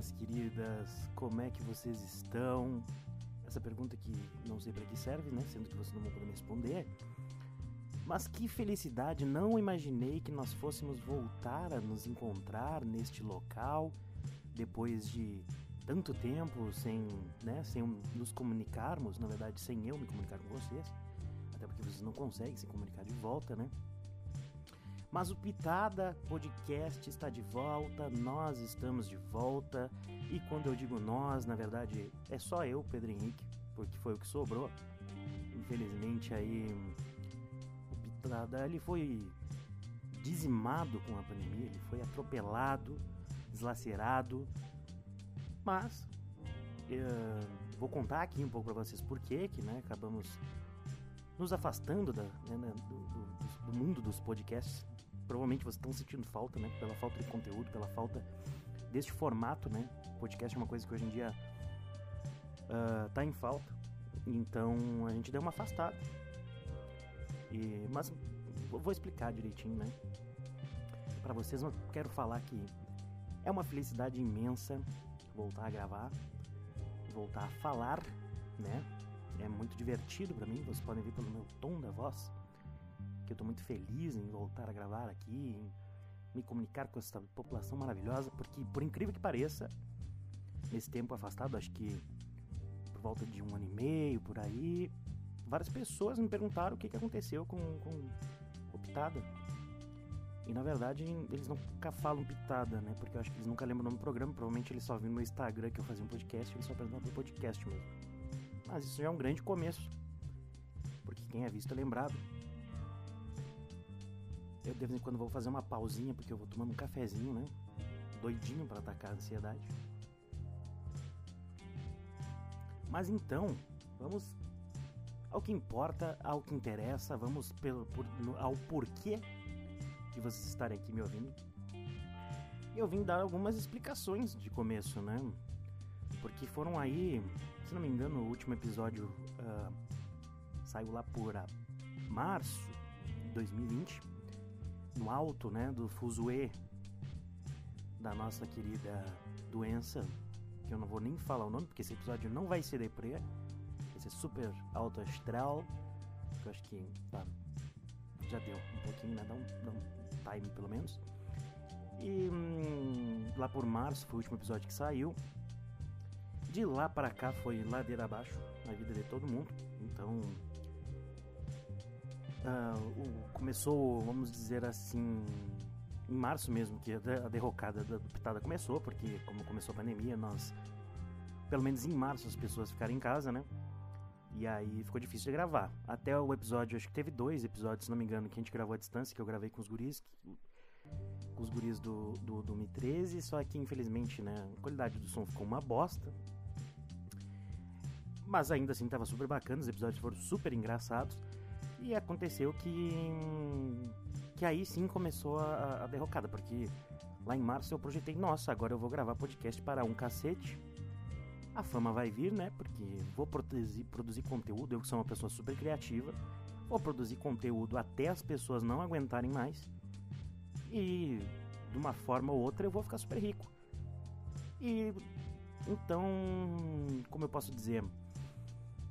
minhas queridas, como é que vocês estão? Essa pergunta que não sei para que serve, né? Sendo que vocês não vão poder me responder. Mas que felicidade, não imaginei que nós fôssemos voltar a nos encontrar neste local depois de tanto tempo sem, né, sem nos comunicarmos, na verdade, sem eu me comunicar com vocês, até porque vocês não conseguem se comunicar de volta, né? Mas o Pitada Podcast está de volta, nós estamos de volta. E quando eu digo nós, na verdade, é só eu, Pedro Henrique, porque foi o que sobrou. Infelizmente aí o Pitada ele foi dizimado com a pandemia, ele foi atropelado, deslacerado. Mas uh, vou contar aqui um pouco para vocês por que que, né, acabamos nos afastando da, né, do, do, do mundo dos podcasts provavelmente vocês estão sentindo falta, né? Pela falta de conteúdo, pela falta deste formato, né? Podcast é uma coisa que hoje em dia uh, tá em falta. Então a gente deu uma afastada. E, mas vou explicar direitinho, né? Para vocês, eu quero falar que é uma felicidade imensa voltar a gravar, voltar a falar, né? É muito divertido para mim, vocês podem ver pelo meu tom da voz que eu estou muito feliz em voltar a gravar aqui, em me comunicar com essa população maravilhosa, porque por incrível que pareça, nesse tempo afastado, acho que por volta de um ano e meio, por aí, várias pessoas me perguntaram o que, que aconteceu com, com o Pitada. E na verdade eles nunca falam Pitada, né? Porque eu acho que eles nunca lembram o nome do programa, provavelmente eles só viram no Instagram que eu fazia um podcast, eles só perguntavam do podcast mesmo. Mas isso já é um grande começo. Porque quem é visto é lembrado. Eu de vez em quando vou fazer uma pausinha porque eu vou tomando um cafezinho, né? Doidinho para atacar a ansiedade. Mas então, vamos ao que importa, ao que interessa, vamos pelo, por, no, ao porquê de vocês estarem aqui me ouvindo. E eu vim dar algumas explicações de começo, né? Porque foram aí, se não me engano, o último episódio uh, saiu lá por uh, março de 2020 no alto, né, do fuzuê da nossa querida doença, que eu não vou nem falar o nome, porque esse episódio não vai ser deprê, vai ser super alto astral, que eu acho que tá, já deu um pouquinho, né, dá um, dá um time pelo menos. E hum, lá por março foi o último episódio que saiu. De lá para cá foi ladeira abaixo na vida de todo mundo. Então uh, começou, vamos dizer assim, em março mesmo, que a derrocada da Pitada começou, porque como começou a pandemia, nós, pelo menos em março, as pessoas ficaram em casa, né? E aí ficou difícil de gravar. Até o episódio, acho que teve dois episódios, se não me engano, que a gente gravou à distância, que eu gravei com os guris, que, com os guris do, do, do Mi 13, só que infelizmente, né, a qualidade do som ficou uma bosta. Mas ainda assim tava super bacana, os episódios foram super engraçados. E aconteceu que. que aí sim começou a, a derrocada, porque lá em março eu projetei, nossa, agora eu vou gravar podcast para um cacete. A fama vai vir, né? Porque vou produzir, produzir conteúdo, eu que sou uma pessoa super criativa, vou produzir conteúdo até as pessoas não aguentarem mais. E de uma forma ou outra eu vou ficar super rico. E então, como eu posso dizer,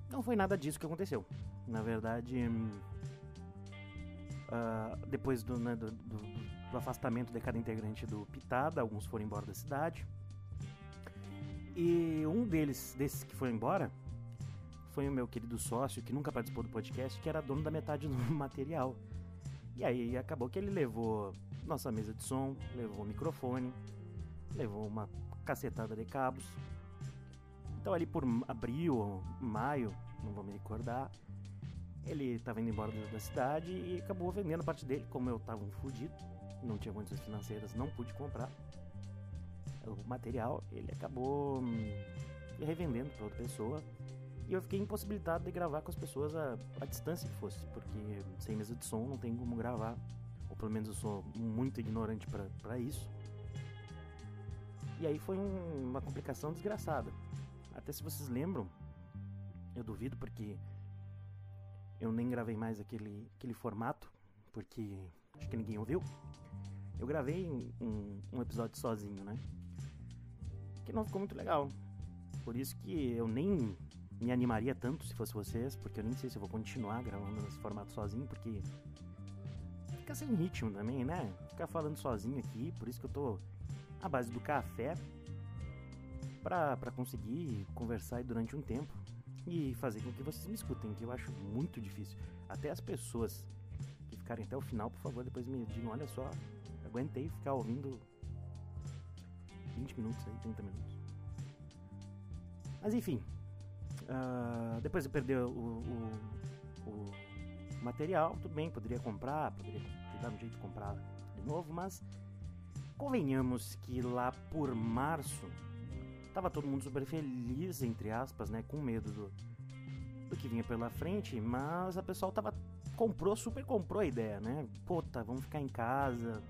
não foi nada disso que aconteceu. Na verdade, uh, depois do, né, do, do, do, afastamento de cada integrante do Pitada, alguns foram embora da cidade. E um deles, desses que foi embora, foi o meu querido sócio, que nunca participou do podcast, que era dono da metade do material. E aí acabou que ele levou nossa mesa de som, levou o microfone, levou uma cacetada de cabos. Então ali por abril, maio, não vou me recordar, ele estava indo embora da cidade e acabou vendendo parte dele, como eu estava fudido, não tinha condições financeiras, não pude comprar o material, ele acabou hum, revendendo para outra pessoa. E eu fiquei impossibilitado de gravar com as pessoas a, a distância que fosse, porque sem mesa de som não tem como gravar, ou pelo menos eu sou muito ignorante para isso. E aí foi um, uma complicação desgraçada. Até se vocês lembram, eu duvido porque eu nem gravei mais aquele, aquele formato, porque acho que ninguém ouviu. eu gravei um, um episódio sozinho, né? Que não ficou muito legal. Por isso que eu nem me animaria tanto se fosse vocês, porque eu nem sei se eu vou continuar gravando nesse formato sozinho, porque fica sem ritmo também, né? Ficar falando sozinho aqui, por isso que eu tô à base do café pra conseguir conversar durante um tempo e fazer com que vocês me escutem, que eu acho muito difícil. Até as pessoas que ficarem até o final, por favor, depois me digam, olha só, aguentei ficar ouvindo 20 minutos aí, 30 minutos. Mas enfim, uh, depois de perder o, o, o, material, tudo bem, poderia comprar, poderia dar um jeito de comprar de novo, mas convenhamos que lá por março tava todo mundo super feliz, entre aspas, né, com medo do, do que vinha pela frente, mas a pessoal tava comprou, super comprou a ideia, né? Puta, vamos ficar em casa,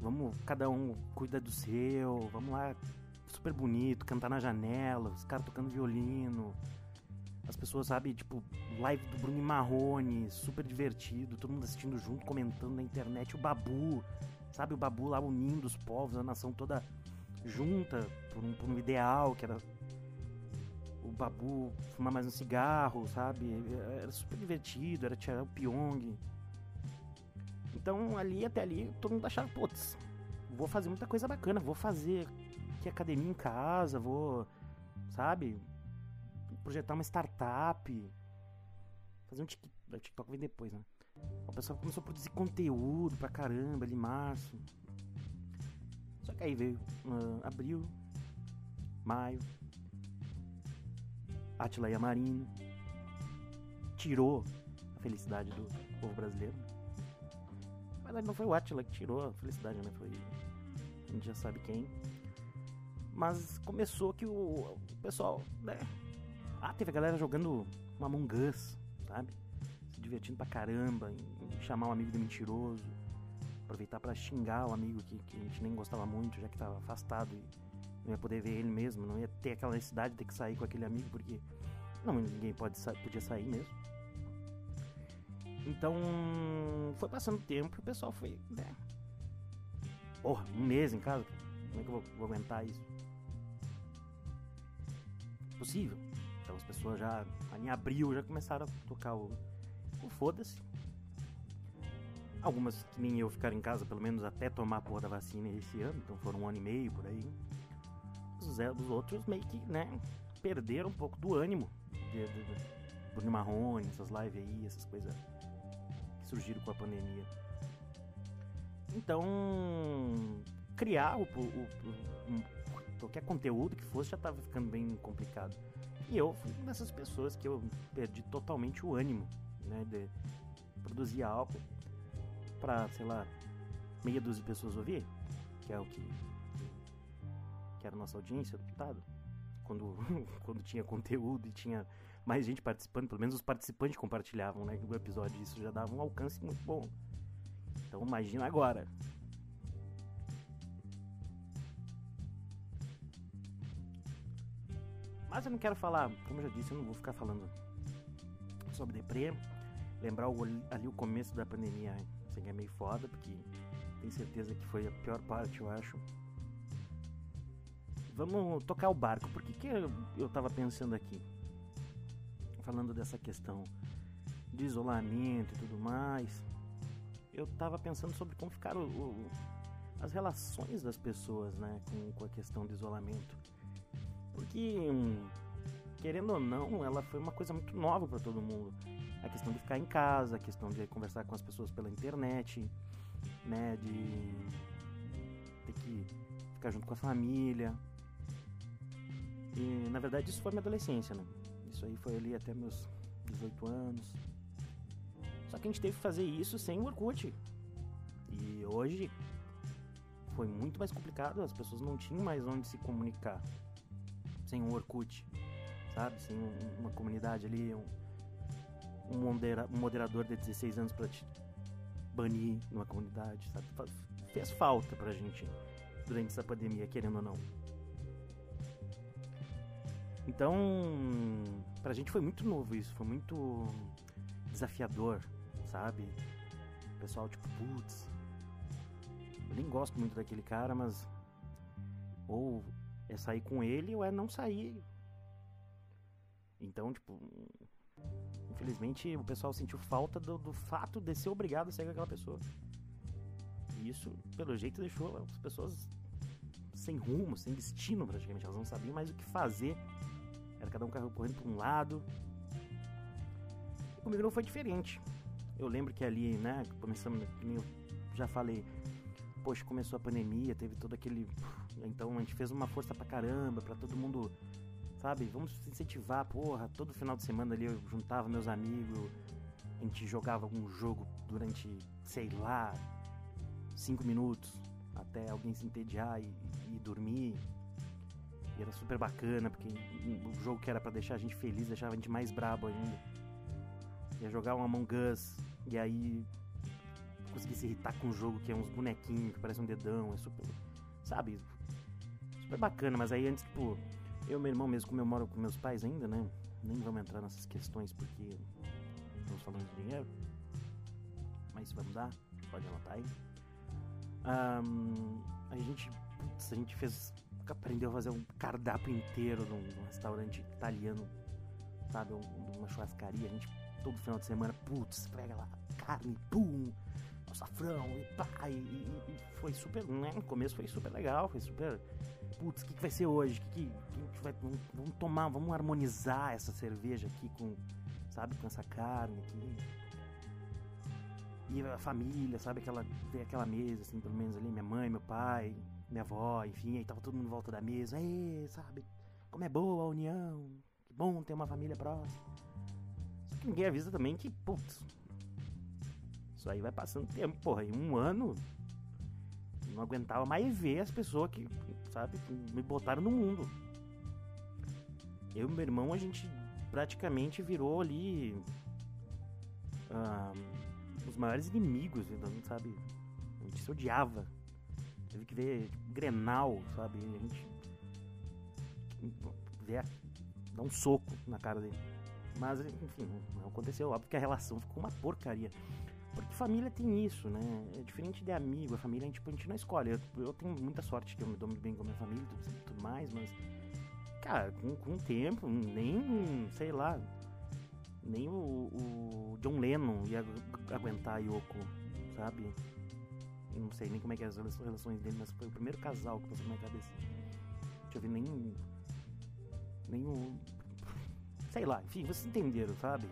vamos, cada um cuida do seu, vamos lá, super bonito, cantar na janela, os caras tocando violino, as pessoas, sabe, tipo, live do Bruno Marrone, super divertido, todo mundo assistindo junto, comentando na internet, o Babu, sabe, o Babu lá unindo os povos, a nação toda junta por um, por um ideal que era o Babu fumar mais um cigarro, sabe? Era super divertido, era tirar o Pyong. Então ali até ali todo mundo achava, putz, vou fazer muita coisa bacana, vou fazer que academia em casa, vou, sabe? Projetar uma startup. Fazer um TikTok, TikTok vem depois, né? O pessoal começou a produzir conteúdo pra caramba ali em março. Aí veio uh, abril, maio, Atila Yamarino tirou a felicidade do povo brasileiro. Mas não foi o Atila que tirou a felicidade, né? Foi. A gente já sabe quem. Mas começou que o, o pessoal, né? Ah, teve a galera jogando uma Among Us, sabe? Se divertindo pra caramba, em, em chamar um amigo de mentiroso aproveitar para xingar o amigo que, que a gente nem gostava muito, já que estava afastado e não ia poder ver ele mesmo, não ia ter aquela necessidade de ter que sair com aquele amigo, porque não, ninguém pode podia sair mesmo. Então, foi passando o tempo e o pessoal foi, né? Porra, um mês em casa? Como é que eu vou, vou aguentar isso? Possível. Então as pessoas já, em abril, já começaram a tocar o, o foda-se Algumas que nem eu ficaram em casa, pelo menos até tomar a porra da vacina esse ano, então foram um ano e meio por aí. Os, os outros meio que, né, perderam um pouco do ânimo de, de, de Bruno Marrone, essas lives aí, essas coisas que surgiram com a pandemia. Então, criar o, o, o, qualquer conteúdo que fosse já estava ficando bem complicado. E eu fui uma dessas pessoas que eu perdi totalmente o ânimo, né, de produzir algo pra, sei lá, meia dúzia de pessoas ouvir, que é o que, que era a nossa audiência do Pitado, quando, quando tinha conteúdo e tinha mais gente participando, pelo menos os participantes compartilhavam né, o episódio, isso já dava um alcance muito bom. Então imagina agora. Mas eu não quero falar, como eu já disse, eu não vou ficar falando sobre deprê. Lembrar o, ali o começo da pandemia Assim, é meio foda, porque tenho certeza que foi a pior parte, eu acho. Vamos tocar o barco. Por que, que eu, eu tava pensando aqui? Falando dessa questão de isolamento e tudo mais. Eu tava pensando sobre como ficaram as relações das pessoas, né, com, com a questão do isolamento. Porque, querendo ou não, ela foi uma coisa muito nova para todo mundo a questão de ficar em casa, a questão de conversar com as pessoas pela internet, né, de ter que ficar junto com a família. E na verdade isso foi minha adolescência, né? Isso aí foi ali até meus 18 anos. Só que a gente teve que fazer isso sem o Orkut. E hoje foi muito mais complicado, as pessoas não tinham mais onde se comunicar sem o Orkut, sabe? Sem uma comunidade ali, um, modera um moderador de 16 anos para te banir numa comunidade, sabe? Fez falta pra gente durante essa pandemia, querendo ou não. Então, pra gente foi muito novo isso, foi muito desafiador, sabe? O pessoal, tipo, putz, Eu nem gosto muito daquele cara, mas ou é sair com ele ou é não sair. Então, tipo, infelizmente o pessoal sentiu falta do, do fato de ser obrigado a sair com aquela pessoa. E isso, pelo jeito, deixou as pessoas sem rumo, sem destino praticamente. Elas não sabiam mais o que fazer. Era cada um carro correndo para um lado. E comigo não foi diferente. Eu lembro que ali, né, começamos, eu já falei, poxa, começou a pandemia, teve todo aquele. Então a gente fez uma força pra caramba, pra todo mundo, sabe? Vamos incentivar, porra. Todo final de semana ali eu juntava meus amigos, a gente jogava algum jogo durante, sei lá, cinco minutos, até alguém se entediar e, e dormir. E era super bacana, porque o jogo que era para deixar a gente feliz deixava a gente mais brabo ainda. Ia jogar um Among Us, e aí conseguir se irritar com um jogo que é uns bonequinhos que parece um dedão, é super. Sabe? Super bacana, mas aí antes, tipo, eu e meu irmão mesmo, como eu moro com meus pais ainda, né? Nem vamos entrar nessas questões porque estamos falando de dinheiro. Mas vai mudar, pode anotar aí. Um, a gente, putz, a gente fez, aprendeu a fazer um cardápio inteiro num, num restaurante italiano, sabe, um, uma churrascaria. A gente todo final de semana, putz, pega lá carne, pum, açafrão e pá, e, e, e, foi super, né? No começo foi super legal, foi super. Putz, o que, que vai ser hoje? Que, que, que vai, vamos, vamos tomar, vamos harmonizar essa cerveja aqui com, sabe, com essa carne aqui e a família, sabe? Aquela, aquela mesa, assim, pelo menos ali, minha mãe, meu pai, minha avó, enfim, aí tava todo mundo em volta da mesa, aí, sabe? Como é boa a união, que bom ter uma família próxima. Só que ninguém avisa também que, putz, isso aí vai passando tempo, porra, em um ano não aguentava mais ver as pessoas que, sabe, que me botaram no mundo. Eu e meu irmão, a gente praticamente virou ali. Os maiores inimigos, não sabe? A gente se odiava. Teve que ver tipo, Grenal, sabe? A gente ver dar um soco na cara dele. Mas, enfim, não aconteceu. Óbvio que a relação ficou uma porcaria. Porque família tem isso, né? É diferente de amigo. A família, a gente, a gente não escolhe. Eu, eu, tenho muita sorte que eu me dou muito bem com a minha família e tudo, tudo mais, mas... Cara, com, com o tempo, nem, sei lá, nem o, o John Lennon ia aguentar a Yoko, sabe? Eu não sei nem como é que é as relações dele, mas foi o primeiro casal que passou na minha cabeça. Deixa eu ver, nem. Nem o. Sei lá, enfim, vocês entenderam, sabe?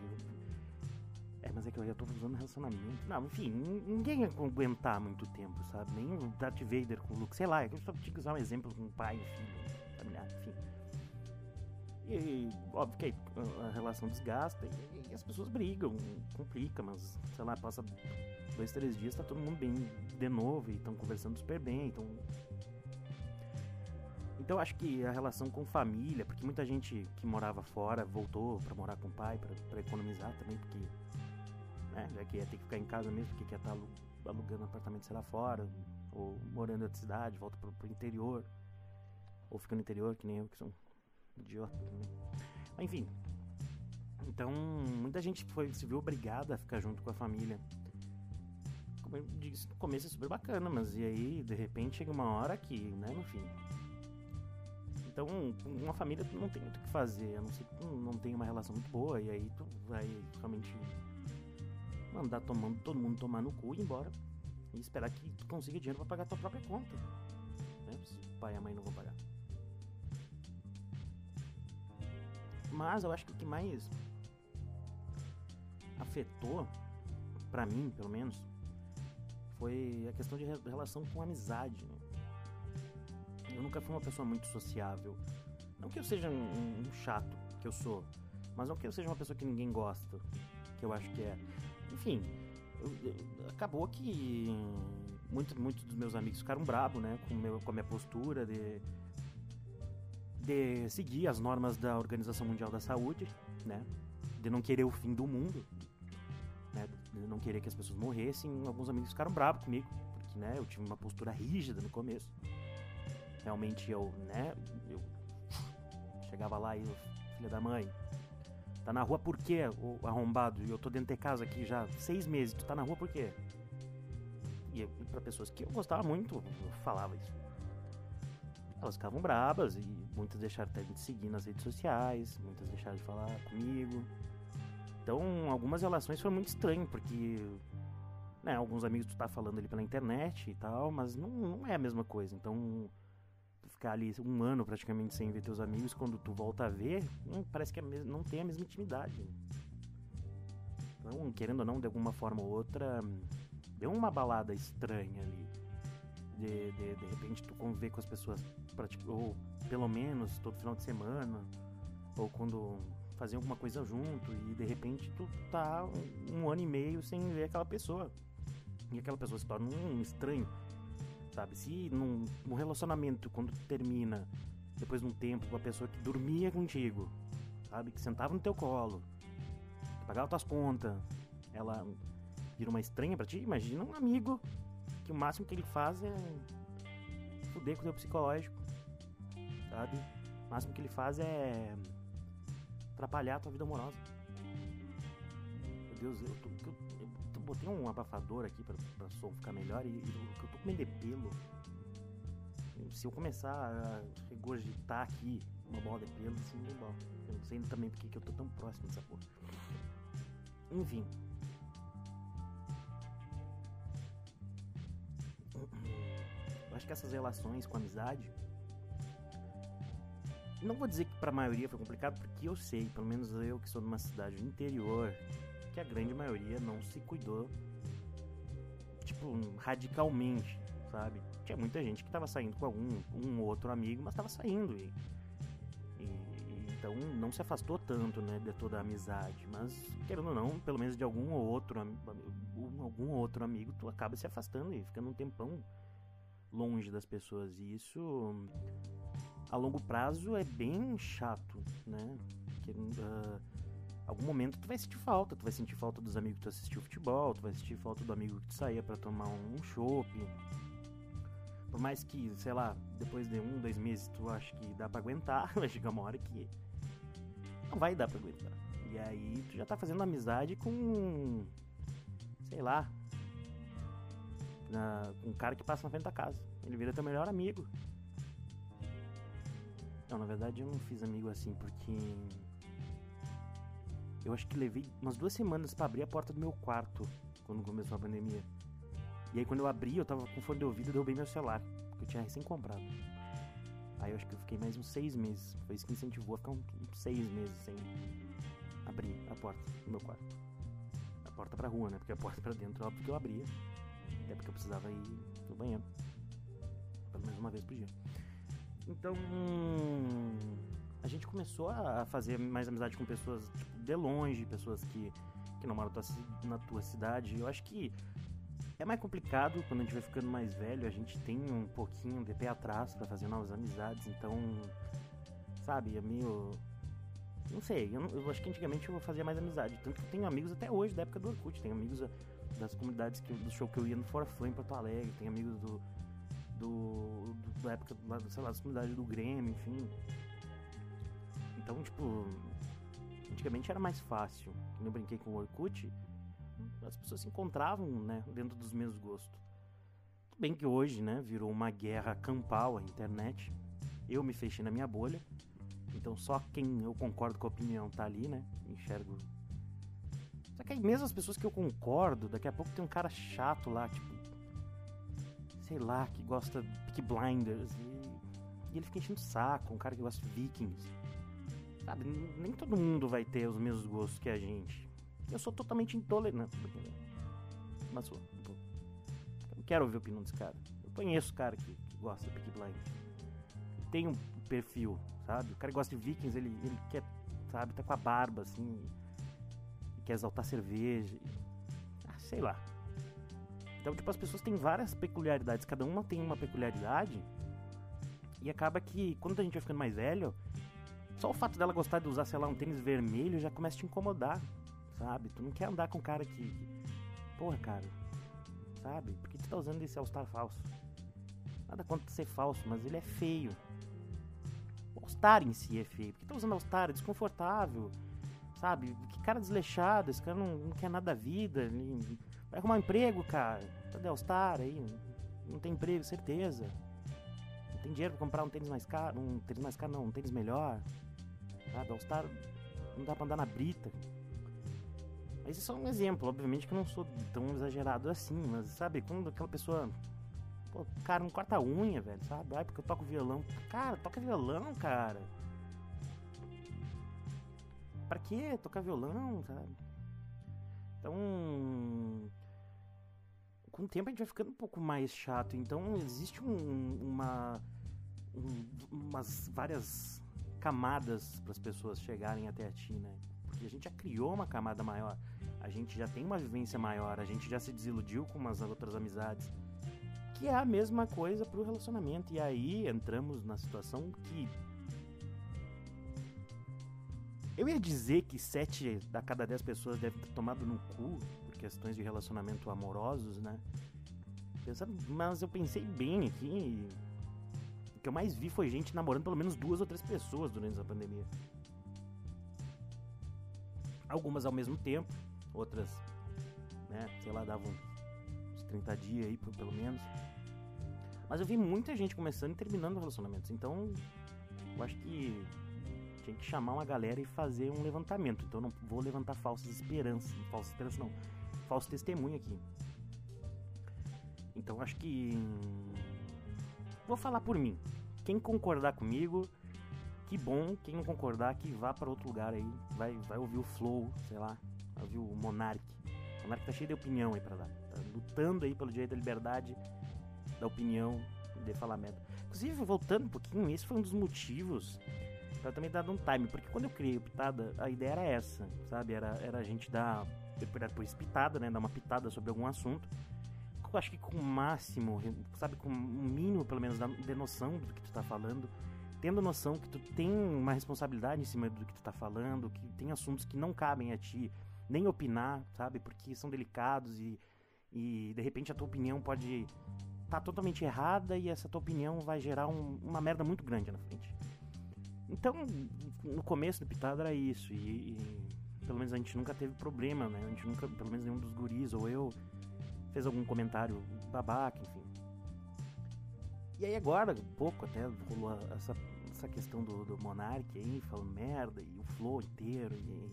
É, mas é que eu já tô usando relacionamento. Não, enfim, ninguém ia aguentar muito tempo, sabe? Nem o Darth Vader com o Luke. Sei lá, eu só tinha que usar um exemplo com um pai filho, familiar, enfim. E óbvio que a relação desgasta e, e as pessoas brigam, complica, mas sei lá, passa dois, três dias, tá todo mundo bem de novo e estão conversando super bem, então. Então acho que a relação com família, porque muita gente que morava fora voltou para morar com o pai, para economizar também, porque né, já que ia ter que ficar em casa mesmo, porque quer estar tá alugando apartamento, sei lá, fora, ou morando em outra cidade, volta pro, pro interior, ou fica no interior, que nem eu, que são idiota também. Mas, enfim. Então, muita gente foi, se viu obrigada a ficar junto com a família. Como eu disse, no começo é super bacana, mas e aí, de repente, chega uma hora que, né, no fim. Então, uma família não tem muito o que fazer, a não ser que tu não tem uma relação muito boa, e aí tu vai realmente mandar tomando, todo mundo tomar no cu e ir embora. E esperar que tu consiga dinheiro para pagar tua própria conta. Né? Se o pai e a mãe não vão pagar. Mas eu acho que o que mais afetou, para mim, pelo menos, foi a questão de relação com amizade. Né? Eu nunca fui uma pessoa muito sociável. Não que eu seja um, um, chato, que eu sou, mas não que eu seja uma pessoa que ninguém gosta, que eu acho que é. Enfim, acabou que muitos muito dos meus amigos ficaram bravos, né, com, meu, com a minha postura de de seguir as normas da Organização Mundial da Saúde, né? De não querer o fim do mundo, né? De não querer que as pessoas morressem. Alguns amigos ficaram bravos comigo, porque, né? Eu tive uma postura rígida no começo. Realmente eu, né? Eu chegava lá e eu, filha da mãe, tá na rua por quê, o arrombado? E eu tô dentro de casa aqui já seis meses, tu tá na rua por quê? e para pessoas que eu gostava muito, eu falava isso. Elas ficavam brabas e muitas deixaram até de seguir nas redes sociais, muitas deixaram de falar comigo. Então, algumas relações foram muito estranhas, porque né, alguns amigos tu tá falando ali pela internet e tal, mas não, não é a mesma coisa. Então, ficar ali um ano praticamente sem ver teus amigos, quando tu volta a ver, não, parece que é não tem a mesma intimidade. Então, querendo ou não, de alguma forma ou outra, deu uma balada estranha ali. De, de, de repente tu conviver com as pessoas, ou pelo menos todo final de semana, ou quando fazer alguma coisa junto, e de repente tu tá um ano e meio sem ver aquela pessoa. E aquela pessoa se torna um estranho, sabe? Se num, num relacionamento, quando termina, depois de um tempo, com a pessoa que dormia contigo, sabe? Que sentava no teu colo, que pagava tuas contas, ela vira uma estranha para ti, imagina um amigo que o máximo que ele faz é fuder com o teu psicológico, sabe? O máximo que ele faz é atrapalhar a tua vida amorosa. Meu Deus, eu, tô, eu, eu botei um abafador aqui pra, pra som ficar melhor e, eu tô comendo pelo. Se eu começar a regurgitar aqui uma bola de pelo, assim, é bom. Eu não sei também porque que eu tô tão próximo dessa porra. Enfim, acho que essas relações com amizade. Não vou dizer que para a maioria foi complicado, porque eu sei, pelo menos eu que sou de uma cidade do interior, que a grande maioria não se cuidou, tipo, radicalmente, sabe? Tinha muita gente que tava saindo com algum um outro amigo, mas tava saindo e, e, então não se afastou tanto, né, de toda a amizade, mas querendo ou não, pelo menos de algum ou outro algum outro amigo, tu acaba se afastando e ficando um tempão longe das pessoas. E isso, a longo prazo, é bem chato, né? Uh, algum momento tu vai sentir falta. Tu vai sentir falta dos amigos que tu assistiu futebol, tu vai sentir falta do amigo que tu saía para tomar um chopp. Por mais que, sei lá, depois de um, dois meses tu acha que dá para aguentar, vai chegar uma hora que não vai dar pra aguentar. E aí tu já tá fazendo amizade com, sei lá, na, com um cara que passa na frente da casa. Ele vira teu melhor amigo. Não, na verdade eu não fiz amigo assim porque. Eu acho que levei umas duas semanas para abrir a porta do meu quarto quando começou a pandemia. E aí quando eu abri, eu tava com fone de ouvido e derrubei meu celular, que eu tinha recém comprado. Aí eu acho que eu fiquei mais uns seis meses. Foi isso que incentivou a ficar uns seis meses sem abrir a porta do meu quarto. A porta pra rua, né? Porque a porta pra dentro, óbvio que eu abria. Até porque eu precisava ir no banheiro. Pelo menos uma vez por dia. Então. A gente começou a fazer mais amizade com pessoas tipo, de longe, pessoas que, que não moram na tua cidade. Eu acho que é mais complicado quando a gente vai ficando mais velho, a gente tem um pouquinho de pé atrás para fazer novas amizades, então, sabe, é meio. Não sei, eu, eu, acho que antigamente eu fazia mais amizade. Tanto que eu tenho amigos até hoje da época do Orkut, tenho amigos das comunidades que, do show que eu ia no Fora Flame em Porto Alegre, tem amigos do, do, do da época sei lá, das comunidades do Grêmio, enfim. Então, tipo, antigamente era mais fácil. Quando eu brinquei com o Orkut, as pessoas se encontravam, né, dentro dos mesmos gostos. Bem que hoje, né, virou uma guerra campal a internet. Eu me fechei na minha bolha. Então só quem eu concordo com a opinião tá ali, né? Enxergo só que aí mesmo as pessoas que eu concordo, daqui a pouco tem um cara chato lá, tipo. Sei lá, que gosta de Peak Blinders. E, e ele fica enchendo o saco, um cara que gosta de Vikings. Sabe, nem todo mundo vai ter os mesmos gostos que a gente. Eu sou totalmente intolerante. Mas sou. Tipo, eu não quero ouvir a opinião desse cara. Eu conheço o cara que, que gosta de Peak Blinders. Tem um perfil, sabe? O cara que gosta de Vikings, ele, ele quer, sabe, tá com a barba assim quer exaltar cerveja. Ah, sei lá. Então, tipo, as pessoas têm várias peculiaridades, cada uma tem uma peculiaridade. E acaba que, quando a gente vai ficando mais velho, só o fato dela gostar de usar, sei lá, um tênis vermelho já começa a te incomodar, sabe? Tu não quer andar com um cara que. Porra, cara. Sabe? Por que tu tá usando esse All-Star falso? Nada contra ser falso, mas ele é feio. O All-Star em si é feio. Por que tá usando All-Star? É desconfortável sabe? Que cara desleixado, esse cara não, não quer nada da vida, vai arrumar um emprego, cara, tá Delstar aí, não tem emprego, certeza. Não tem dinheiro pra comprar um tênis mais caro, um tênis mais caro não, um tênis melhor. Tá? Delstar não dá pra andar na brita. Mas isso é só um exemplo, obviamente que eu não sou tão exagerado assim, mas sabe, quando aquela pessoa. Pô, cara, não corta a unha, velho, sabe? Ai, porque eu toco violão. Cara, toca violão, cara. Pra que tocar violão, sabe? Então. Com o tempo a gente vai ficando um pouco mais chato. Então existe um, uma. Um, umas várias camadas para as pessoas chegarem até a ti, né? Porque a gente já criou uma camada maior, a gente já tem uma vivência maior, a gente já se desiludiu com umas outras amizades. Que é a mesma coisa pro relacionamento. E aí entramos na situação que. Eu ia dizer que sete da cada dez pessoas devem ter tomado no cu por questões de relacionamento amorosos, né? Mas eu pensei bem aqui o que eu mais vi foi gente namorando pelo menos duas ou três pessoas durante essa pandemia. Algumas ao mesmo tempo, outras, né, sei lá, davam uns 30 dias aí, pelo menos. Mas eu vi muita gente começando e terminando relacionamentos. Então, eu acho que tinha que chamar uma galera e fazer um levantamento. Então, não vou levantar falsas esperanças. Falsas esperanças não. Falso testemunho aqui. Então, acho que Vou falar por mim. Quem concordar comigo, que bom. Quem não concordar, que vá para outro lugar aí. Vai, vai ouvir o Flow, sei lá. Vai ouvir o Monark. O Monark tá cheio de opinião aí pra dar. Tá lutando aí pelo direito da liberdade, da opinião, de falar merda. Inclusive, voltando um pouquinho, esse foi um dos motivos pra também dar um time. Porque quando eu criei o Pitada, a ideia era essa, sabe? Era, era a gente dar, depois pitada, né? Dar uma pitada sobre algum assunto eu acho que com o máximo, sabe, com o mínimo pelo menos de noção do que tu tá falando, tendo noção que tu tem uma responsabilidade em cima do que tu tá falando, que tem assuntos que não cabem a ti nem opinar, sabe, porque são delicados e, e de repente a tua opinião pode tá totalmente errada e essa tua opinião vai gerar um, uma merda muito grande na frente. Então, no começo do Pitada era isso, e, e pelo menos a gente nunca teve problema, né? A gente nunca, pelo menos nenhum dos guris ou eu, fez algum comentário babaca, enfim. E aí agora, um pouco até, rolou essa, essa questão do, do Monark aí, falando merda, e o flow inteiro, e,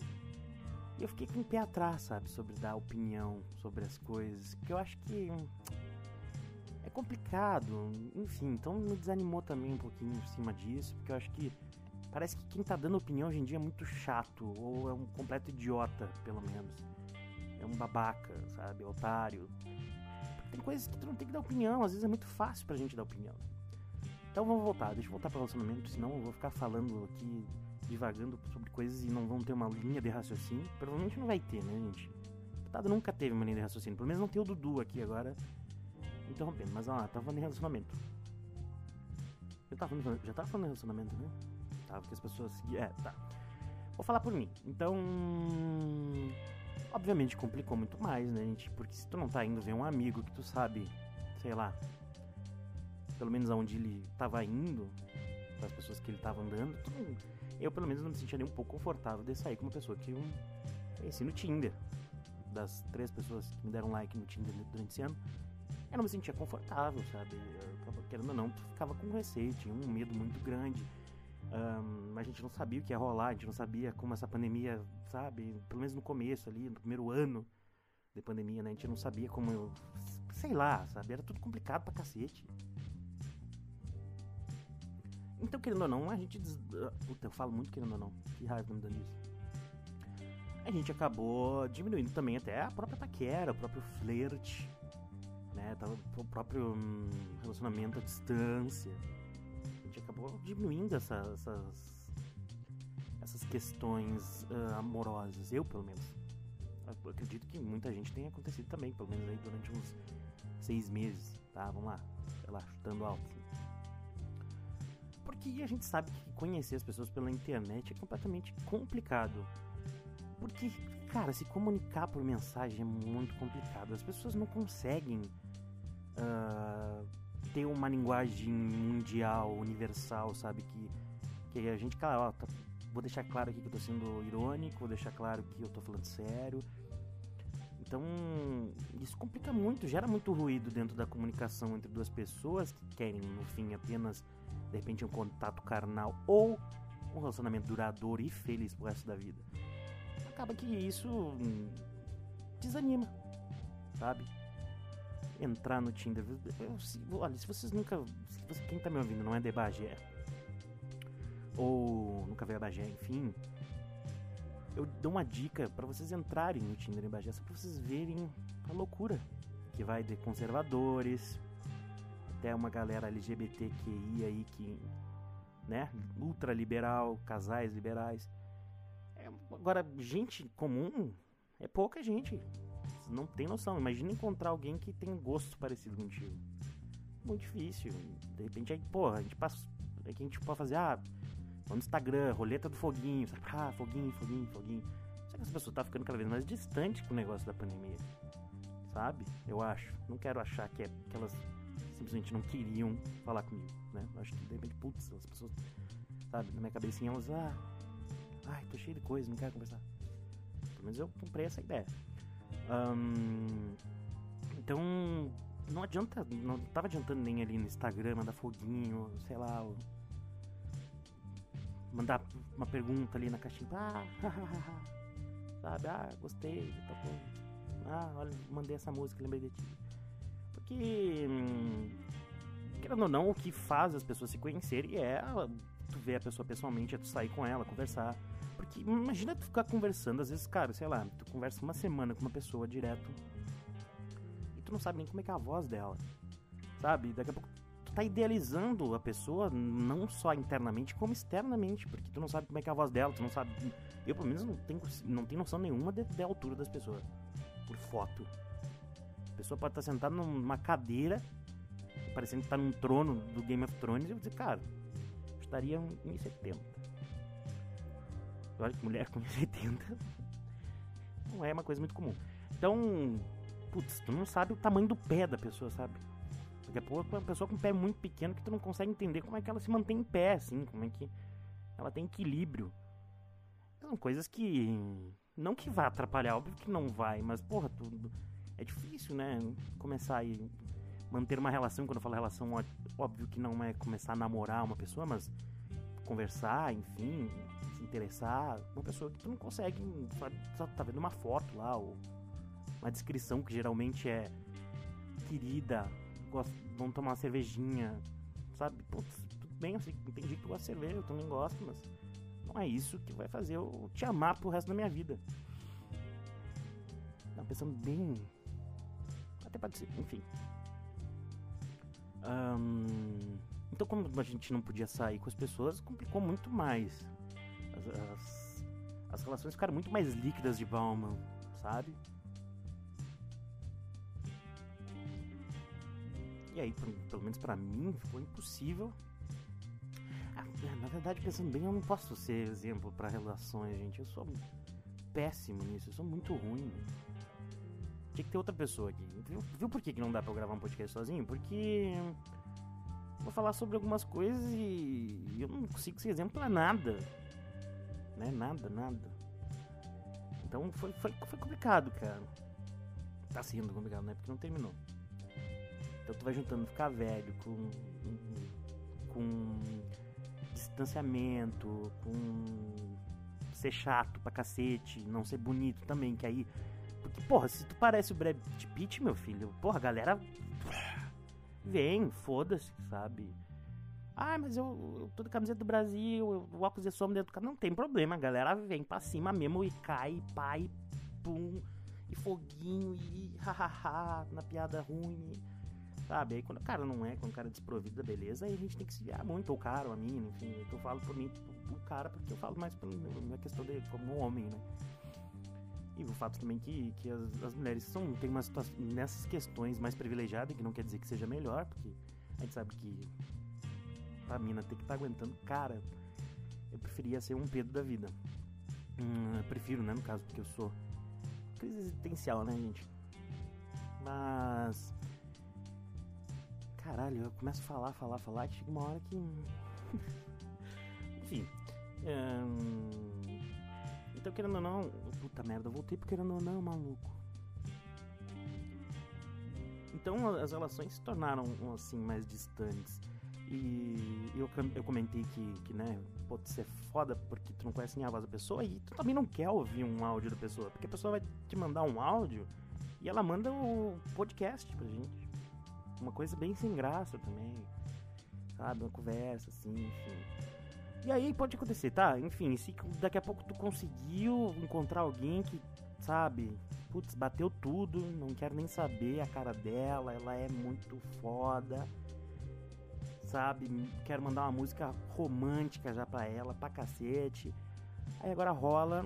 e eu fiquei com o pé atrás, sabe, sobre dar opinião sobre as coisas, que eu acho que é complicado, enfim, então me desanimou também um pouquinho em cima disso, porque eu acho que parece que quem tá dando opinião hoje em dia é muito chato, ou é um completo idiota, pelo menos babaca, sabe? Otário. Porque tem coisas que tu não tem que dar opinião, às vezes é muito fácil pra gente dar opinião. Então vamos voltar, deixa eu voltar para o relacionamento, senão eu vou ficar falando aqui, divagando sobre coisas e não vão ter uma linha de raciocínio. Provavelmente não vai ter, né, gente? Deputado nunca teve uma linha de raciocínio, pelo menos não tem o Dudu aqui agora interrompendo, mas ó, tava falando de relacionamento. Eu tava falando, já tava falando de relacionamento, né? Tá, porque as pessoas. É, tá. Vou falar por mim. Então. Obviamente complicou muito mais, né, gente? Porque se tu não tá indo ver um amigo que tu sabe, sei lá, pelo menos aonde ele tava indo, as pessoas que ele tava andando, eu pelo menos não me sentia nem um pouco confortável de sair com uma pessoa que eu conheci no Tinder. Das três pessoas que me deram like no Tinder durante esse ano, eu não me sentia confortável, sabe? Eu, querendo ou não, tu ficava com receio, tinha um medo muito grande um, a gente não sabia o que ia rolar, a gente não sabia como essa pandemia, sabe? Pelo menos no começo ali, no primeiro ano de pandemia, né? A gente não sabia como. Eu, sei lá, sabe? Era tudo complicado pra cacete. Então, querendo ou não, a gente. Des... Puta, eu falo muito querendo ou não. Que raiva me dando isso. A gente acabou diminuindo também até a própria paquera, o próprio flerte, né? O próprio hum, relacionamento à distância gente acabou diminuindo essa, essas, essas questões uh, amorosas. Eu, pelo menos. Eu acredito que muita gente tenha acontecido também, pelo menos aí durante uns seis meses, tá? Vamos lá, sei lá, chutando alto. Assim. Porque a gente sabe que conhecer as pessoas pela internet é completamente complicado. Porque, cara, se comunicar por mensagem é muito complicado. As pessoas não conseguem. Uh, ter uma linguagem mundial, universal, sabe? Que, que a gente, claro, ó, tá, vou deixar claro aqui que eu tô sendo irônico, vou deixar claro que eu tô falando sério. Então, isso complica muito, gera muito ruído dentro da comunicação entre duas pessoas que querem, no fim, apenas, de repente, um contato carnal ou um relacionamento duradouro e feliz pro resto da vida. Acaba que isso hum, desanima, sabe? Entrar no Tinder. Eu, se, olha, se vocês nunca. Se você, quem tá me ouvindo não é de Bagé, ou nunca veio a Bagé, enfim eu dou uma dica para vocês entrarem no Tinder em Bagé, só pra vocês verem a loucura que vai de conservadores até uma galera LGBTQI aí que, né, ultra liberal, casais liberais. É, agora, gente comum é pouca gente. Vocês não tem noção. Imagina encontrar alguém que tem gosto parecido contigo. Muito difícil. De repente aí, porra, a gente passa. É que a gente pode fazer, ah, no Instagram, roleta do foguinho, sabe? Ah, foguinho, foguinho, foguinho. Só que as pessoas tá ficando cada vez mais distantes com o negócio da pandemia. Sabe? Eu acho. Não quero achar que, é, que elas simplesmente não queriam falar comigo, né? Eu acho que de repente, putz, as pessoas, sabe, na minha cabecinha elas, ah, ai, tô cheio de coisa, não quero conversar. Pelo menos eu comprei essa ideia. Um, então, não adianta, não tava adiantando nem ali no Instagram, mandar foguinho, sei lá, mandar uma pergunta ali na caixinha. Ah, sabe? Ah, gostei, tá bom. Ah, olha, mandei essa música, lembrei de ti. Porque, hum, querendo ou não, o que faz as pessoas se conhecerem é tu ver a pessoa pessoalmente, é tu sair com ela, conversar. Porque imagina tu ficar conversando, às vezes, cara, sei lá, tu conversa uma semana com uma pessoa direto e tu não sabe nem como é que é a voz dela. Sabe? Daqui a pouco tá idealizando a pessoa não só internamente, como externamente, porque tu não sabe como é que é a voz dela, tu não sabe. Eu, pelo menos, não tenho, não tenho noção nenhuma da altura das pessoas, por foto. A pessoa pode estar sentada numa cadeira, parecendo que tá num trono do Game of Thrones, e eu vou dizer, cara, estaria 1,70. Olha que mulher com 1,70 não é uma coisa muito comum. Então, putz, tu não sabe o tamanho do pé da pessoa, sabe? É uma pessoa com pé muito pequeno que tu não consegue entender como é que ela se mantém em pé, assim, como é que ela tem equilíbrio. São coisas que. Não que vá atrapalhar, óbvio que não vai, mas, porra, tudo. É difícil, né? Começar a manter uma relação. Quando eu falo relação, óbvio que não é começar a namorar uma pessoa, mas conversar, enfim, se interessar. Uma pessoa que tu não consegue. Só tá vendo uma foto lá, ou uma descrição que geralmente é querida, gosto, vamos tomar uma cervejinha, sabe? Putz, tudo bem, eu sei, entendi que tu gosta de cerveja, eu também gosto, mas não é isso que vai fazer eu te amar pro resto da minha vida. Tá pensando bem. Até pode ser, enfim. Então, como a gente não podia sair com as pessoas, complicou muito mais. As, as, as relações ficaram muito mais líquidas de Bauman, sabe? E aí, pelo menos para mim, ficou impossível. Ah, na verdade, pensando bem, eu não posso ser exemplo para relações, gente. Eu sou péssimo nisso, eu sou muito ruim. Tinha que ter outra pessoa aqui. Viu, viu por que, que não dá pra eu gravar um podcast sozinho? Porque vou falar sobre algumas coisas e eu não consigo ser exemplo pra nada. Né? Nada, nada. Então foi, foi, foi complicado, cara. Tá sendo complicado, né? Porque não terminou. Então tu vai juntando ficar velho com, com distanciamento, com ser chato pra cacete, não ser bonito também, que aí. Porque, porra, se tu parece o Brad Pitt, meu filho, porra, a galera. Vem, foda-se, sabe? Ah, mas eu, eu tô de camiseta do Brasil, o óculos de sombra dentro do carro. Não tem problema, a galera vem pra cima mesmo e cai, pai, pum, e foguinho, e hahaha, na piada ruim. Sabe? Aí quando o cara não é, quando o cara é desprovido da beleza, aí a gente tem que se virar muito, ou o cara, ou a mina, enfim. Eu falo por mim, o cara, porque eu falo mais por minha questão de como homem, né? E o fato também que, que as, as mulheres são, tem uma situação nessas questões mais privilegiada, que não quer dizer que seja melhor, porque a gente sabe que a mina tem que estar tá aguentando, cara, eu preferia ser um Pedro da vida. Hum, prefiro, né, no caso, porque eu sou crise existencial, né, gente? Mas caralho, eu começo a falar, falar, falar, e chega uma hora que. Enfim. Então, querendo ou não. Puta merda, eu voltei porque querendo ou não, maluco. Então as relações se tornaram assim mais distantes. E eu, eu comentei que, que né, pode ser foda porque tu não conhece nem a voz da pessoa e tu também não quer ouvir um áudio da pessoa, porque a pessoa vai te mandar um áudio e ela manda o podcast pra gente. Uma coisa bem sem graça também, sabe? Uma conversa assim, enfim. E aí pode acontecer, tá? Enfim, se daqui a pouco tu conseguiu encontrar alguém que, sabe, putz, bateu tudo, não quero nem saber a cara dela, ela é muito foda sabe? Quero mandar uma música romântica já pra ela, pra cacete. Aí agora rola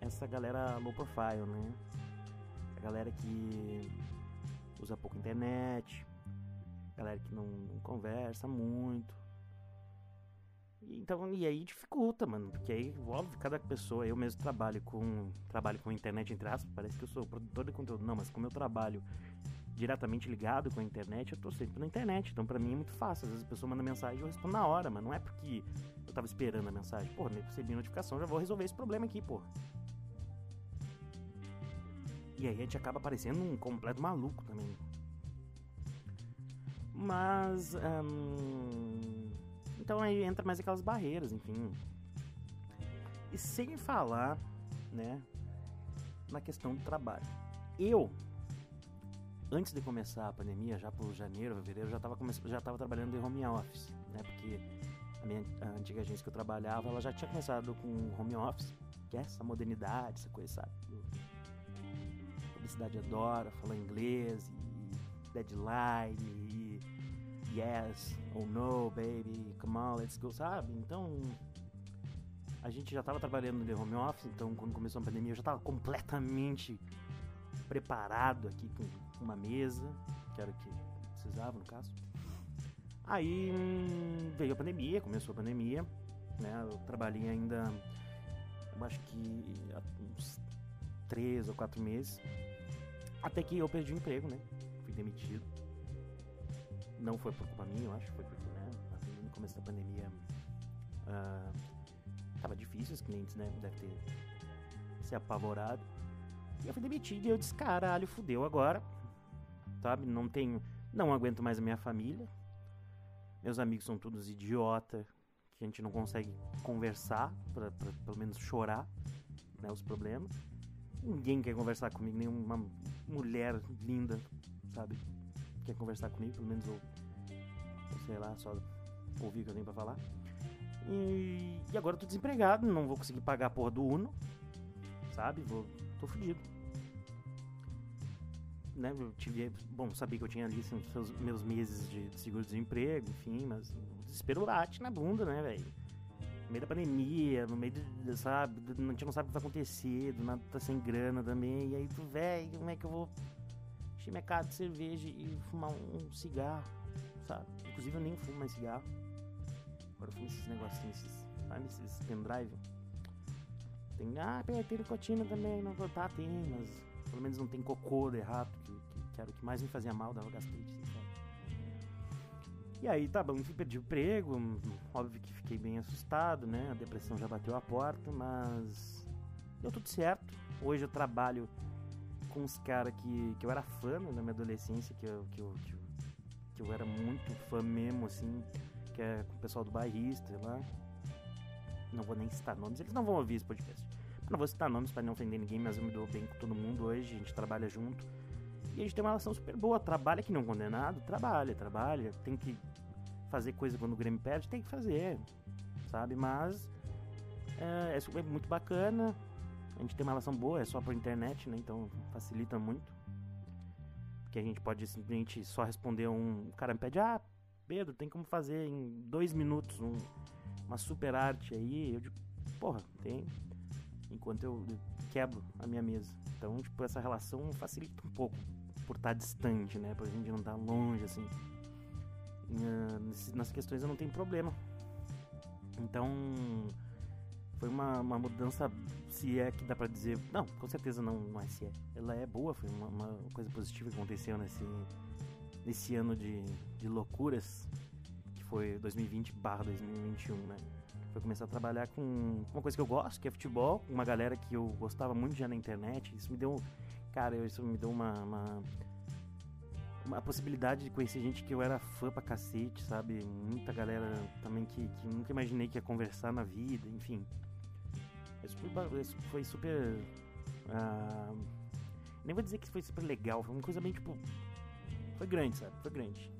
essa galera low profile, né? A galera que internet, galera que não, não conversa muito. Então, e aí dificulta, mano, porque aí, óbvio, cada pessoa, eu mesmo trabalho com trabalho com internet entre aspas, parece que eu sou produtor de conteúdo, não, mas como eu trabalho diretamente ligado com a internet, eu tô sempre na internet. Então para mim é muito fácil. Às vezes a pessoa manda mensagem e eu respondo na hora, mas não é porque eu tava esperando a mensagem. Porra, nem recebi notificação, já vou resolver esse problema aqui, porra. E aí a gente acaba parecendo um completo maluco também. Mas. Então aí entra mais aquelas barreiras, enfim. E sem falar, né, na questão do trabalho. Eu antes de começar a pandemia, já por janeiro, fevereiro, já estava já tava trabalhando em home office, né? Porque a minha a antiga agência que eu trabalhava, ela já tinha começado com home office, que é essa modernidade, essa coisa, sabe? A publicidade adora falar inglês e deadline yes ou no, baby, come on, let's go, sabe? Então, a gente já estava trabalhando de home office, então quando começou a pandemia eu já estava completamente preparado aqui com uma mesa, que era o que precisava no caso. Aí hum, veio a pandemia, começou a pandemia, né? Eu trabalhei ainda, eu acho que uns três ou quatro meses, até que eu perdi o emprego, né? Fui demitido. Não foi por culpa minha, eu acho, foi porque, né? No começo da pandemia uh, tava difícil, os clientes, né? Devem ter se apavorado. E eu fui demitido e eu disse, caralho, fudeu agora sabe? Não tenho, não aguento mais a minha família. Meus amigos são todos idiota, que a gente não consegue conversar, para pelo menos chorar, né, os problemas. Ninguém quer conversar comigo, nenhuma mulher linda, sabe? Quer conversar comigo, pelo menos eu sei lá, só ouvir o que eu tenho pra falar. E, e agora eu tô desempregado, não vou conseguir pagar a porra do Uno, sabe? Vou, tô fudido né, eu tive, bom, sabia que eu tinha ali assim, os meus meses de, de seguro-desemprego, enfim, mas o desespero bate na bunda, né, velho? No meio da pandemia, no meio de, sabe, a gente não sabe o que vai acontecer, do nada tá sem grana também, e aí tu, velho, como é que eu vou encher minha casa de cerveja e fumar um, um, cigarro, sabe? Inclusive eu nem fumo mais cigarro. Agora eu fumo esses negocinhos, esses, sabe, esses pendrive. Tem, ah, tem nicotina também, não, tá, tem, mas pelo menos não tem cocô de rato, que, que, que era o que mais me fazia mal, dava gastrite, assim, sabe? E aí, tá bom, perdi o emprego, óbvio que fiquei bem assustado, né? A depressão já bateu a porta, mas deu tudo certo. Hoje eu trabalho com os caras que, que eu era fã né, na minha adolescência, que eu, que, eu, que, eu, eu era muito fã mesmo, assim, que é com o pessoal do bairrista lá. Não vou nem citar nomes, eles não vão ouvir esse podcast. Não vou citar nomes para não ofender ninguém, mas eu me dou bem com todo mundo hoje, a gente trabalha junto. E a gente tem uma relação super boa. Trabalha que não condenado, trabalha, trabalha. Tem que fazer coisa quando o Grêmio perde, tem que fazer, sabe? Mas é, é muito bacana. A gente tem uma relação boa, é só por internet, né? Então facilita muito. Porque a gente pode simplesmente só responder um. O cara me pede, ah, Pedro, tem como fazer em dois minutos um, uma super arte aí? Eu digo, porra, tem enquanto eu quebro a minha mesa. Então, tipo, essa relação facilita um pouco por estar distante, né? Por a gente não estar longe, assim. Nas questões eu não tenho problema. Então, foi uma, uma mudança, se é que dá pra dizer. Não, com certeza não, não é se é. Ela é boa, foi uma, uma coisa positiva que aconteceu nesse, nesse ano de, de loucuras, que foi 2020/2021, né? foi começar a trabalhar com uma coisa que eu gosto, que é futebol, com uma galera que eu gostava muito já na internet. Isso me deu, cara, isso me deu uma, uma possibilidade de conhecer gente que eu era fã pra cacete, sabe? Muita galera também que, que nunca imaginei que ia conversar na vida, enfim. Foi super. Uh, nem vou dizer que foi super legal, foi uma coisa bem tipo. Foi grande, sabe? Foi grande.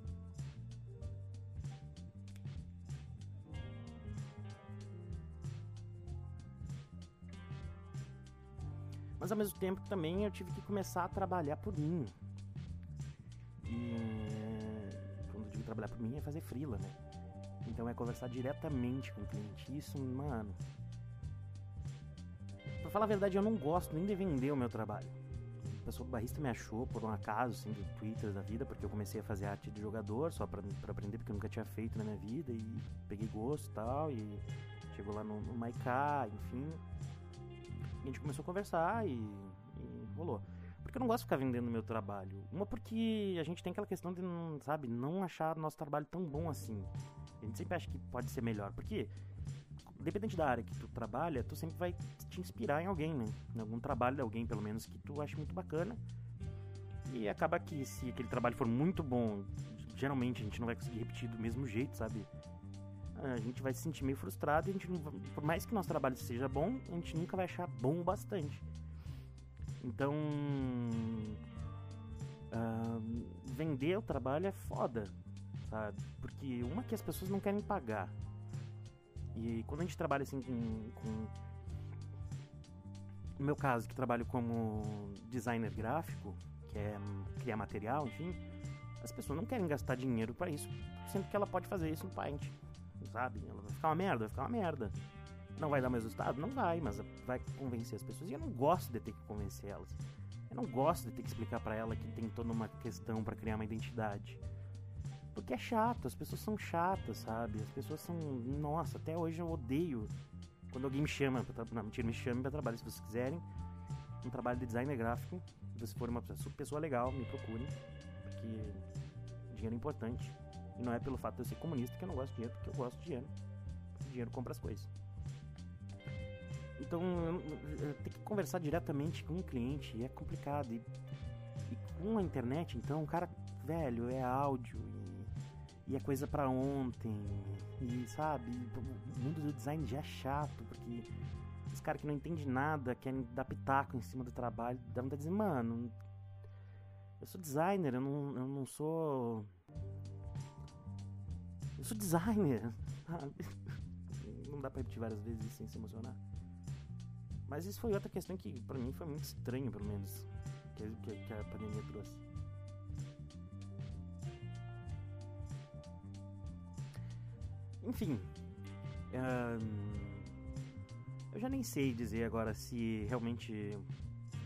Mas ao mesmo tempo também eu tive que começar a trabalhar por mim. E quando eu digo trabalhar por mim é fazer frila, né? Então é conversar diretamente com o cliente. Isso, mano. Falar a verdade, eu não gosto nem de vender o meu trabalho. O pessoal do barrista me achou por um acaso, assim, do Twitter da vida, porque eu comecei a fazer arte de jogador só pra aprender, porque eu nunca tinha feito na minha vida e peguei gosto e tal. E chegou lá no, no Maiká, enfim a gente começou a conversar e, e rolou. Porque eu não gosto de ficar vendendo meu trabalho. Uma porque a gente tem aquela questão de, não, sabe, não achar nosso trabalho tão bom assim. A gente sempre acha que pode ser melhor. Porque, dependente da área que tu trabalha, tu sempre vai te inspirar em alguém, né? Em algum trabalho de alguém, pelo menos, que tu acha muito bacana. E acaba que se aquele trabalho for muito bom, geralmente a gente não vai conseguir repetir do mesmo jeito, sabe? a gente vai se sentir meio frustrado e a gente não, por mais que nosso trabalho seja bom, a gente nunca vai achar bom o bastante. Então, uh, vender o trabalho é foda, sabe? Porque uma que as pessoas não querem pagar. E quando a gente trabalha assim com, com no meu caso, que trabalho como designer gráfico, que é criar material, enfim, as pessoas não querem gastar dinheiro para isso, sendo que ela pode fazer isso no Paint sabe? Ela vai ficar uma merda, vai ficar uma merda. Não vai dar mais resultado? Não vai, mas vai convencer as pessoas. E eu não gosto de ter que convencer elas. Eu não gosto de ter que explicar para ela que tem toda uma questão para criar uma identidade. Porque é chato, as pessoas são chatas, sabe? As pessoas são. Nossa, até hoje eu odeio quando alguém me chama. Pra, não, mentira, me chame pra trabalho se vocês quiserem. Um trabalho de designer gráfico. Se você for uma pessoa legal, me procurem. Porque dinheiro é importante. E não é pelo fato de eu ser comunista que eu não gosto de dinheiro, porque eu gosto de dinheiro. O dinheiro compra as coisas. Então, tem que conversar diretamente com o cliente e é complicado. E, e, com a internet, então, o cara, velho, é áudio e, é coisa para ontem. E, sabe, o mundo do design já é chato, porque os caras que não entendem nada querem dar pitaco em cima do trabalho. Dá vontade de dizer, mano, eu sou designer, eu não, eu não sou eu sou designer. Não dá pra repetir várias vezes sem se emocionar. Mas isso foi outra questão que pra mim foi muito estranho, pelo menos. Que, que, que a pandemia trouxe. Enfim. eu já nem sei dizer agora se realmente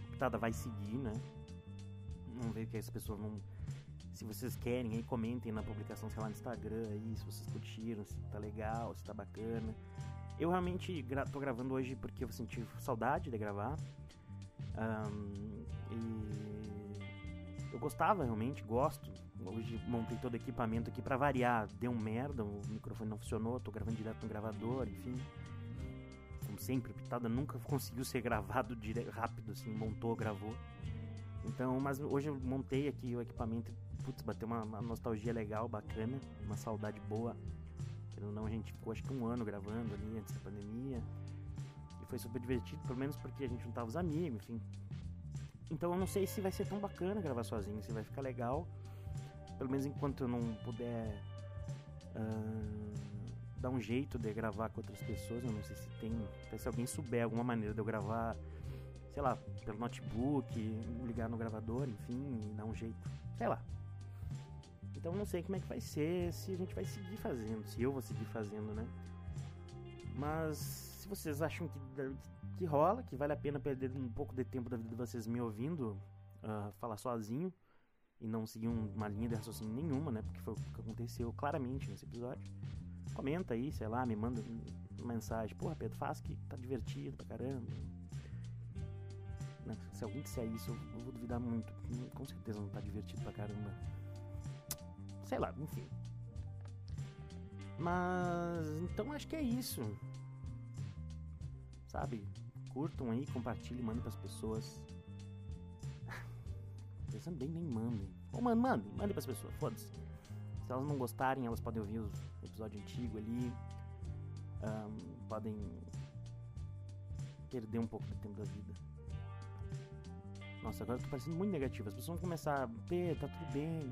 a pitada vai seguir, né? Não vejo que as pessoas não se vocês querem, aí comentem na publicação, sei lá, no Instagram aí, se vocês curtiram, se tá legal, se tá bacana. Eu realmente gra tô gravando hoje porque eu senti saudade de gravar. Um, e eu gostava realmente, gosto. Hoje montei todo o equipamento aqui para variar. Deu um merda, o microfone não funcionou, tô gravando direto no gravador, enfim. Como sempre, Pitada nunca conseguiu ser gravado rápido, assim, montou, gravou. Então, mas hoje eu montei aqui o equipamento putz, bateu uma, uma, nostalgia legal, bacana, uma saudade boa. Querendo não, a gente ficou acho que um ano gravando ali antes da pandemia. E foi super divertido, pelo menos porque a gente juntava os amigos, enfim. Então eu não sei se vai ser tão bacana gravar sozinho, se vai ficar legal. Pelo menos enquanto eu não puder uh, dar um jeito de gravar com outras pessoas. Eu não sei se tem. Se alguém souber alguma maneira de eu gravar, sei lá, pelo notebook, ligar no gravador, enfim, dar um jeito. Sei lá. Então não sei como é que vai ser, se a gente vai seguir fazendo, se eu vou seguir fazendo, né? Mas se vocês acham que, que rola, que vale a pena perder um pouco de tempo da vida de vocês me ouvindo uh, falar sozinho e não seguir um, uma linha de raciocínio nenhuma, né? Porque foi o que aconteceu claramente nesse episódio. Comenta aí, sei lá, me manda uma mensagem. Porra, Pedro, faz que tá divertido pra caramba. Né? Se alguém disser isso, eu vou duvidar muito. Com certeza não tá divertido pra caramba. Sei lá, enfim. Mas então acho que é isso. Sabe? Curtam aí, compartilhem, mandem pras pessoas. Pensando bem, nem mandem. Ou mano, mande, mande pras pessoas, foda-se. Se elas não gostarem, elas podem ouvir o episódio antigo ali. Um, podem perder um pouco do tempo da vida. Nossa, agora eu tô parecendo muito negativo. As pessoas vão começar, Pê, tá tudo bem.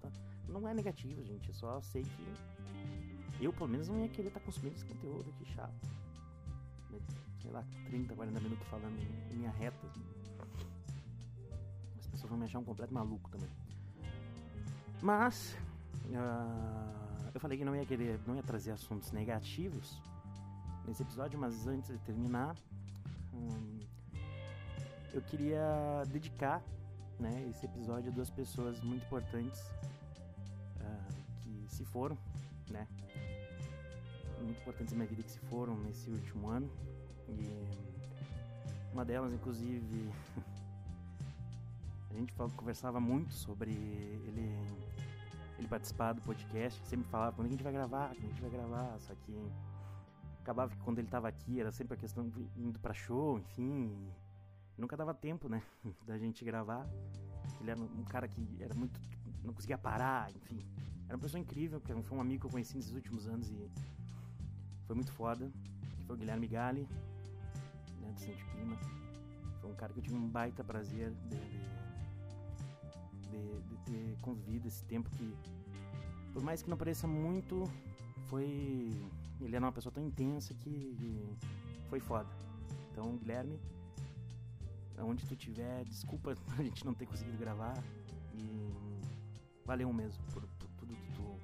Tá... Não é negativo, gente. Eu só sei que eu, pelo menos, não ia querer estar tá consumindo esse conteúdo aqui chato. Sei lá, 30, 40 minutos falando em linha reta. As pessoas vão me achar um completo maluco também. Mas, uh, eu falei que não ia querer, não ia trazer assuntos negativos nesse episódio, mas antes de terminar, hum, eu queria dedicar né, esse episódio a duas pessoas muito importantes uh, que se foram, né? Muito importantes na minha vida que se foram nesse último ano. E uma delas, inclusive, gente conversava muito sobre ele, ele participar do podcast, sempre falava quando a gente vai gravar, quando a gente vai gravar, só que acabava que quando ele estava aqui era sempre a questão de indo para show, enfim, nunca dava tempo, né, da gente gravar. Ele era um cara que era muito não conseguia parar, enfim. Era uma pessoa incrível, que foi um amigo que eu conheci nesses últimos anos e foi muito foda. Que foi o Guilherme Gali, né, do Santo Clima. Foi um cara que eu tive um baita prazer de, de, de, ter convivido esse tempo que, por mais que não pareça muito, foi. Ele era uma pessoa tão intensa que foi foda. Então, Guilherme, onde tu estiver, desculpa a gente não ter conseguido gravar e valeu mesmo por, por tudo que tu.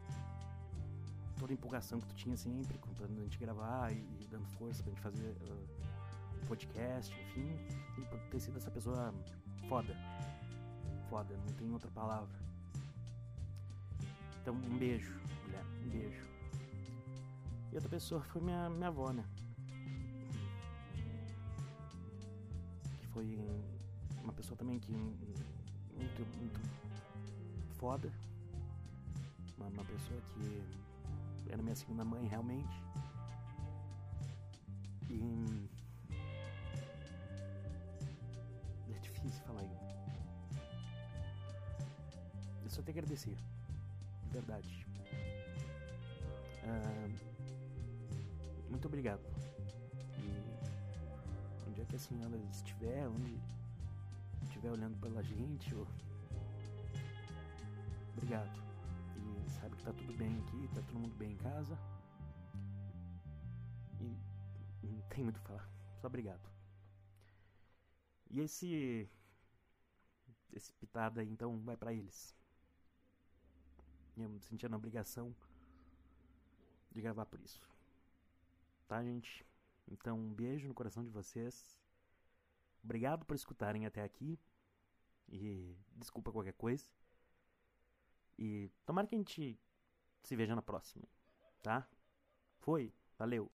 toda a empolgação que tu tinha sempre, pra a gente gravar e, e dando força pra gente fazer uh, podcast, enfim, e por ter sido essa pessoa foda. Foda, não tem outra palavra. Então, um beijo, Guilherme, um beijo. E outra pessoa foi minha, minha avó, né? foi uma pessoa também que muito, muito foda. Uma, uma pessoa que era minha segunda mãe realmente. E só tenho que agradecer. De verdade. Ah, muito obrigado que a senhora estiver, onde estiver olhando pela gente, ou... obrigado. E sabe que tá tudo bem aqui, tá todo mundo bem em casa. E não tem muito o que falar, só obrigado. E esse esse pitada aí então vai para eles. Eu me sentindo a obrigação de gravar por isso. Tá, gente? Então, um beijo no coração de vocês. Obrigado por escutarem até aqui. E desculpa qualquer coisa. E tomara que a gente se veja na próxima, tá? Foi, valeu.